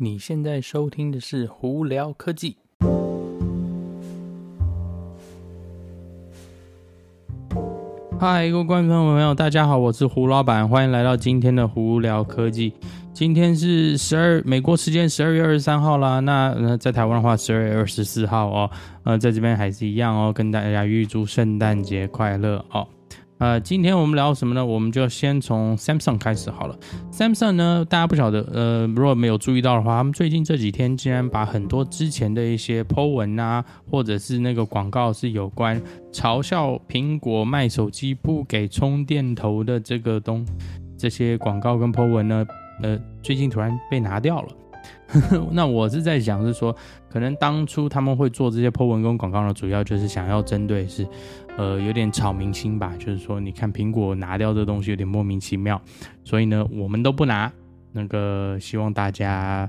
你现在收听的是《胡聊科技》。嗨，各位观众朋友，大家好，我是胡老板，欢迎来到今天的《胡聊科技》。今天是十二美国时间十二月二十三号啦，那在台湾的话十二月二十四号哦，呃在这边还是一样哦，跟大家预祝圣诞节快乐哦。呃，今天我们聊什么呢？我们就先从 Samsung 开始好了。Samsung 呢，大家不晓得，呃，如果没有注意到的话，他们最近这几天竟然把很多之前的一些 po 文啊，或者是那个广告是有关嘲笑苹果卖手机不给充电头的这个东，这些广告跟 po 文呢，呃，最近突然被拿掉了。那我是在想，是说，可能当初他们会做这些 po 文跟广告呢，主要就是想要针对是，呃，有点炒明星吧，就是说，你看苹果拿掉这东西有点莫名其妙，所以呢，我们都不拿，那个希望大家，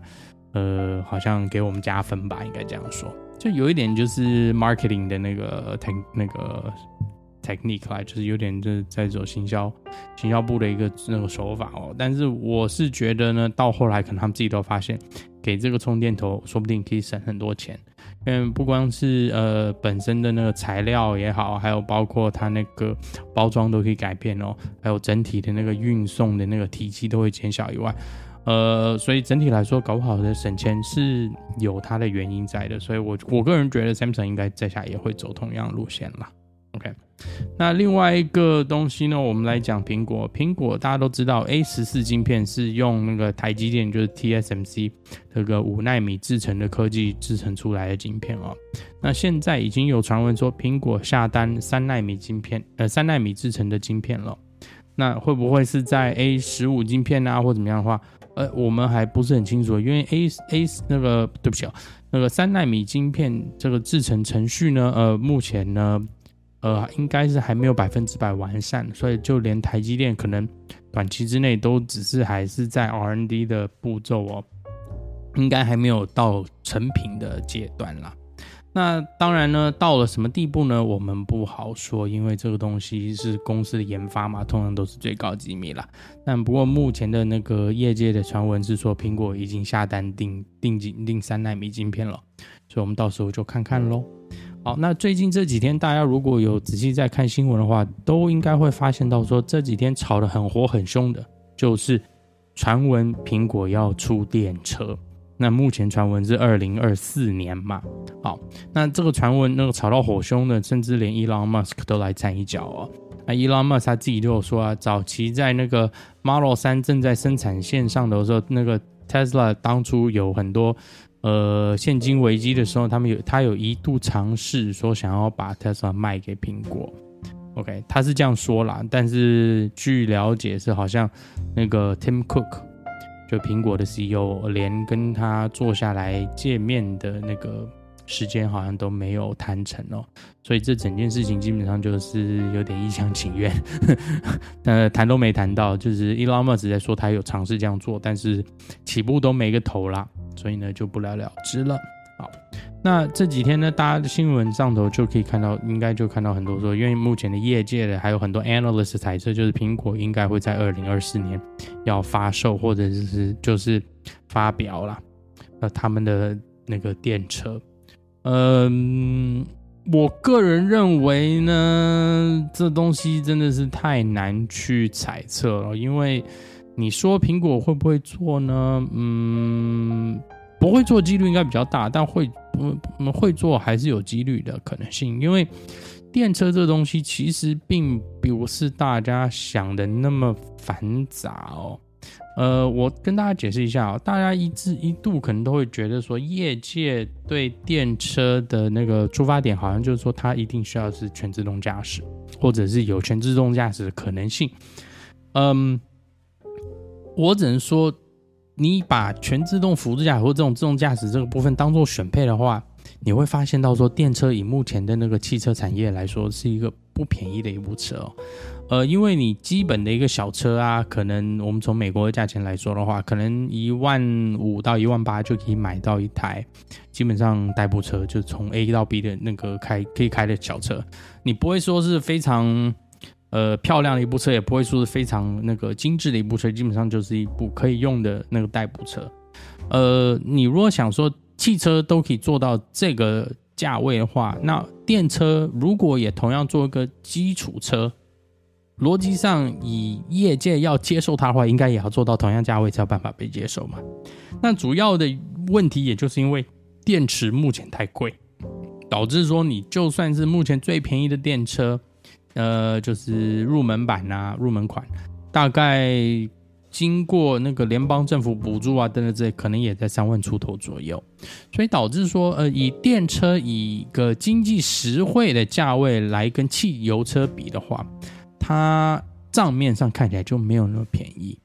呃，好像给我们加分吧，应该这样说，就有一点就是 marketing 的那个 tech 那个。technique 来就是有点就是在走行销，行销部的一个那个手法哦。但是我是觉得呢，到后来可能他们自己都发现，给这个充电头说不定可以省很多钱，嗯不光是呃本身的那个材料也好，还有包括它那个包装都可以改变哦，还有整体的那个运送的那个体积都会减小以外，呃，所以整体来说搞不好的省钱是有它的原因在的。所以我我个人觉得 Samsung 应该在下也会走同样路线啦。OK。那另外一个东西呢，我们来讲苹果。苹果大家都知道，A 十四晶片是用那个台积电，就是 TSMC 这个五纳米制成的科技制成出来的晶片哦。那现在已经有传闻说，苹果下单三纳米晶片，呃，三纳米制成的晶片了。那会不会是在 A 十五晶片啊，或怎么样的话，呃，我们还不是很清楚，因为 A A 那个对不起啊，那个三纳米晶片这个制成程序呢，呃，目前呢。呃，应该是还没有百分之百完善，所以就连台积电可能短期之内都只是还是在 R&D 的步骤哦，应该还没有到成品的阶段啦。那当然呢，到了什么地步呢？我们不好说，因为这个东西是公司的研发嘛，通常都是最高机密啦。但不过目前的那个业界的传闻是说，苹果已经下单订订订三纳米晶片了，所以我们到时候就看看喽。好，那最近这几天，大家如果有仔细在看新闻的话，都应该会发现到说，这几天吵得很火很凶的，就是传闻苹果要出电车。那目前传闻是二零二四年嘛。好，那这个传闻那个吵到火凶的，甚至连伊朗马斯克都来掺一脚哦。那伊朗马斯他自己就有说啊，早期在那个 Model 3正在生产线上的时候，那个 Tesla 当初有很多。呃，现金危机的时候，他们有他有一度尝试说想要把 Tesla 卖给苹果，OK，他是这样说啦，但是据了解是好像那个 Tim Cook 就苹果的 CEO 连跟他坐下来见面的那个时间好像都没有谈成哦，所以这整件事情基本上就是有点一厢情愿，呃，谈都没谈到，就是 Elon Musk 在说他有尝试这样做，但是起步都没个头啦。所以呢，就不了了之了。好，那这几天呢，大家的新闻上头就可以看到，应该就看到很多说，因为目前的业界的还有很多 analyst 猜测，就是苹果应该会在二零二四年要发售，或者是就是发表了，呃，他们的那个电车。嗯，我个人认为呢，这东西真的是太难去猜测了，因为。你说苹果会不会做呢？嗯，不会做几率应该比较大，但会不会做还是有几率的可能性。因为电车这东西其实并不是大家想的那么繁杂哦。呃，我跟大家解释一下哦，大家一直一度可能都会觉得说，业界对电车的那个出发点好像就是说，它一定需要是全自动驾驶，或者是有全自动驾驶的可能性。嗯。我只能说，你把全自动辅助驾驶或这种自动驾驶这个部分当做选配的话，你会发现到说，电车以目前的那个汽车产业来说，是一个不便宜的一部车。呃，因为你基本的一个小车啊，可能我们从美国的价钱来说的话，可能一万五到一万八就可以买到一台，基本上代步车，就从 A 到 B 的那个开可以开的小车，你不会说是非常。呃，漂亮的一部车也不会说是非常那个精致的一部车，基本上就是一部可以用的那个代步车。呃，你如果想说汽车都可以做到这个价位的话，那电车如果也同样做一个基础车，逻辑上以业界要接受它的话，应该也要做到同样价位才有办法被接受嘛。那主要的问题也就是因为电池目前太贵，导致说你就算是目前最便宜的电车，呃，就是入门版啊，入门款，大概经过那个联邦政府补助啊等等这，可能也在三万出头左右，所以导致说，呃，以电车以一个经济实惠的价位来跟汽油车比的话，它账面上看起来就没有那么便宜。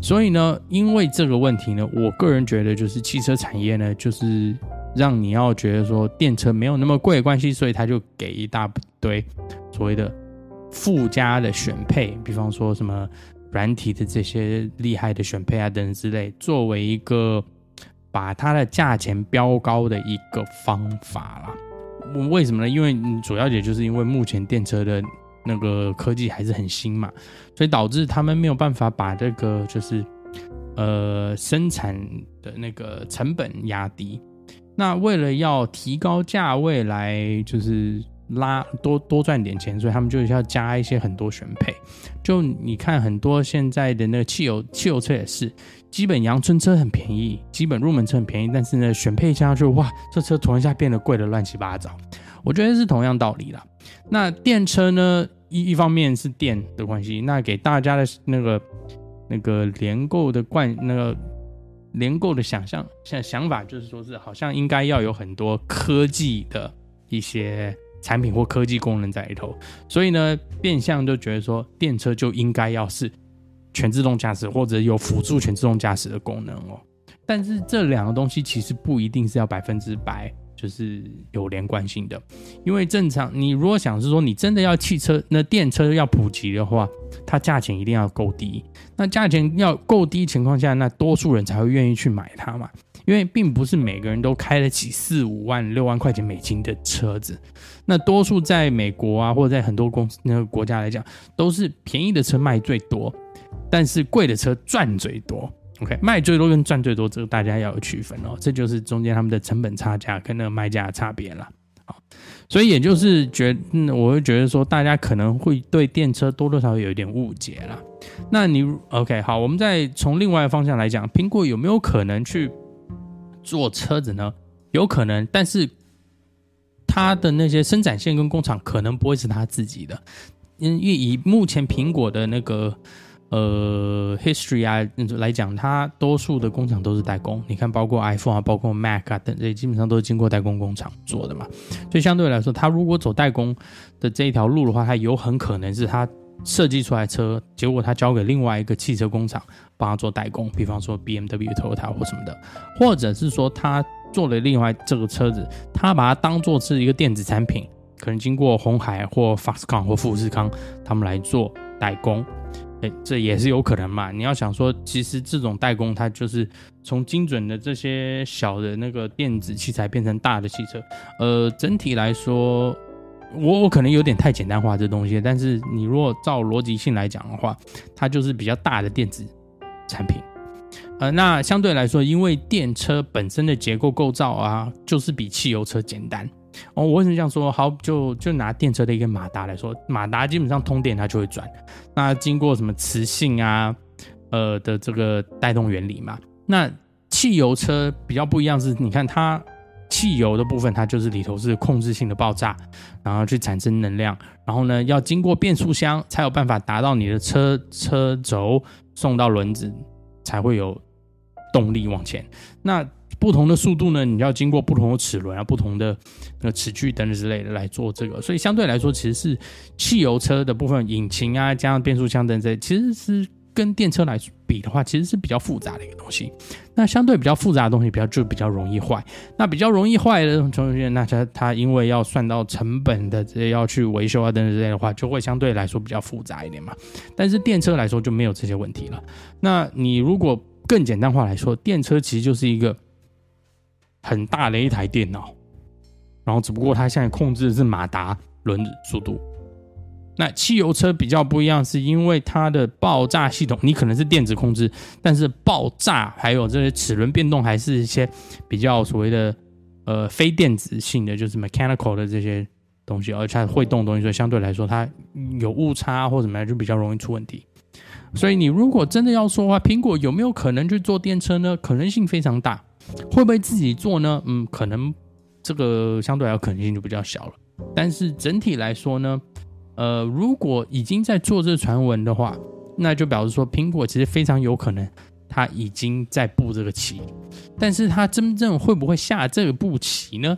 所以呢，因为这个问题呢，我个人觉得就是汽车产业呢，就是让你要觉得说电车没有那么贵的关系，所以他就给一大堆所谓的附加的选配，比方说什么软体的这些厉害的选配啊等等之类，作为一个把它的价钱标高的一个方法啦。为什么呢？因为主要也就是因为目前电车的。那个科技还是很新嘛，所以导致他们没有办法把这个就是呃生产的那个成本压低。那为了要提高价位来就是拉多多赚点钱，所以他们就要加一些很多选配。就你看很多现在的那个汽油汽油车也是，基本阳春车很便宜，基本入门车很便宜，但是呢选配加上去，哇，这车突然一下变得贵的乱七八糟。我觉得是同样道理啦。那电车呢？一一方面是电的关系，那给大家的那个那个联购的惯那个联购的想象现想法就是说是好像应该要有很多科技的一些产品或科技功能在里头，所以呢变相就觉得说电车就应该要是全自动驾驶或者有辅助全自动驾驶的功能哦，但是这两个东西其实不一定是要百分之百。就是有连贯性的，因为正常你如果想是说你真的要汽车，那电车要普及的话，它价钱一定要够低。那价钱要够低情况下，那多数人才会愿意去买它嘛。因为并不是每个人都开得起四五万、六万块钱美金的车子。那多数在美国啊，或者在很多公司那个国家来讲，都是便宜的车卖最多，但是贵的车赚最多。OK，卖最多跟赚最多，这个大家要有区分哦，这就是中间他们的成本差价跟那个卖价的差别了。好，所以也就是觉得，嗯，我会觉得说，大家可能会对电车多多少少有一点误解了。那你 OK，好，我们再从另外一方向来讲，苹果有没有可能去做车子呢？有可能，但是它的那些生产线跟工厂可能不会是他自己的，因为以目前苹果的那个。呃，history 啊来讲，它多数的工厂都是代工。你看，包括 iPhone 啊，包括 Mac 啊等这，基本上都是经过代工工厂做的嘛。所以相对来说，它如果走代工的这一条路的话，它有很可能是它设计出来车，结果它交给另外一个汽车工厂帮他做代工，比方说 BMW、Toyota 或什么的，或者是说他做了另外这个车子，他把它当做是一个电子产品，可能经过红海或 Foxconn 或富士康他们来做代工。哎，这也是有可能嘛？你要想说，其实这种代工，它就是从精准的这些小的那个电子器材变成大的汽车。呃，整体来说，我我可能有点太简单化这东西，但是你如果照逻辑性来讲的话，它就是比较大的电子产品。呃，那相对来说，因为电车本身的结构构造啊，就是比汽油车简单。哦，我为什么这样说？好，就就拿电车的一个马达来说，马达基本上通电它就会转，那经过什么磁性啊，呃的这个带动原理嘛。那汽油车比较不一样是，你看它汽油的部分，它就是里头是控制性的爆炸，然后去产生能量，然后呢要经过变速箱才有办法达到你的车车轴送到轮子，才会有动力往前。那不同的速度呢，你要经过不同的齿轮啊、不同的那个齿距等等之类的来做这个，所以相对来说，其实是汽油车的部分，引擎啊加上变速箱等等，其实是跟电车来比的话，其实是比较复杂的一个东西。那相对比较复杂的东西，比较就比较容易坏。那比较容易坏的东西，那它它因为要算到成本的这些要去维修啊等等之类的话，就会相对来说比较复杂一点嘛。但是电车来说就没有这些问题了。那你如果更简单化来说，电车其实就是一个。很大的一台电脑，然后只不过它现在控制的是马达轮子速度，那汽油车比较不一样，是因为它的爆炸系统，你可能是电子控制，但是爆炸还有这些齿轮变动，还是一些比较所谓的呃非电子性的，就是 mechanical 的这些东西，而且它会动的东西，所以相对来说它有误差或怎么样，就比较容易出问题。所以你如果真的要说的话，苹果有没有可能去做电车呢？可能性非常大。会不会自己做呢？嗯，可能这个相对来说可能性就比较小了。但是整体来说呢？呃，如果已经在做这传闻的话，那就表示说苹果其实非常有可能它已经在布这个棋，但是它真正会不会下这个步棋呢？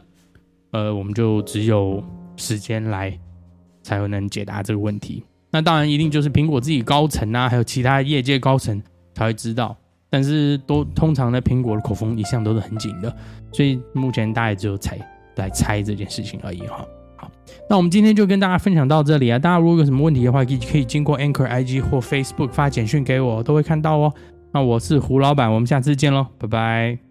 呃，我们就只有时间来才有能解答这个问题。那当然一定就是苹果自己高层啊，还有其他业界高层才会知道。但是都通常呢，苹果的口风一向都是很紧的，所以目前大家也只有猜来猜这件事情而已哈。那我们今天就跟大家分享到这里啊！大家如果有什么问题的话，可以可以经过 Anchor IG 或 Facebook 发简讯给我，都会看到哦。那我是胡老板，我们下次见喽，拜拜。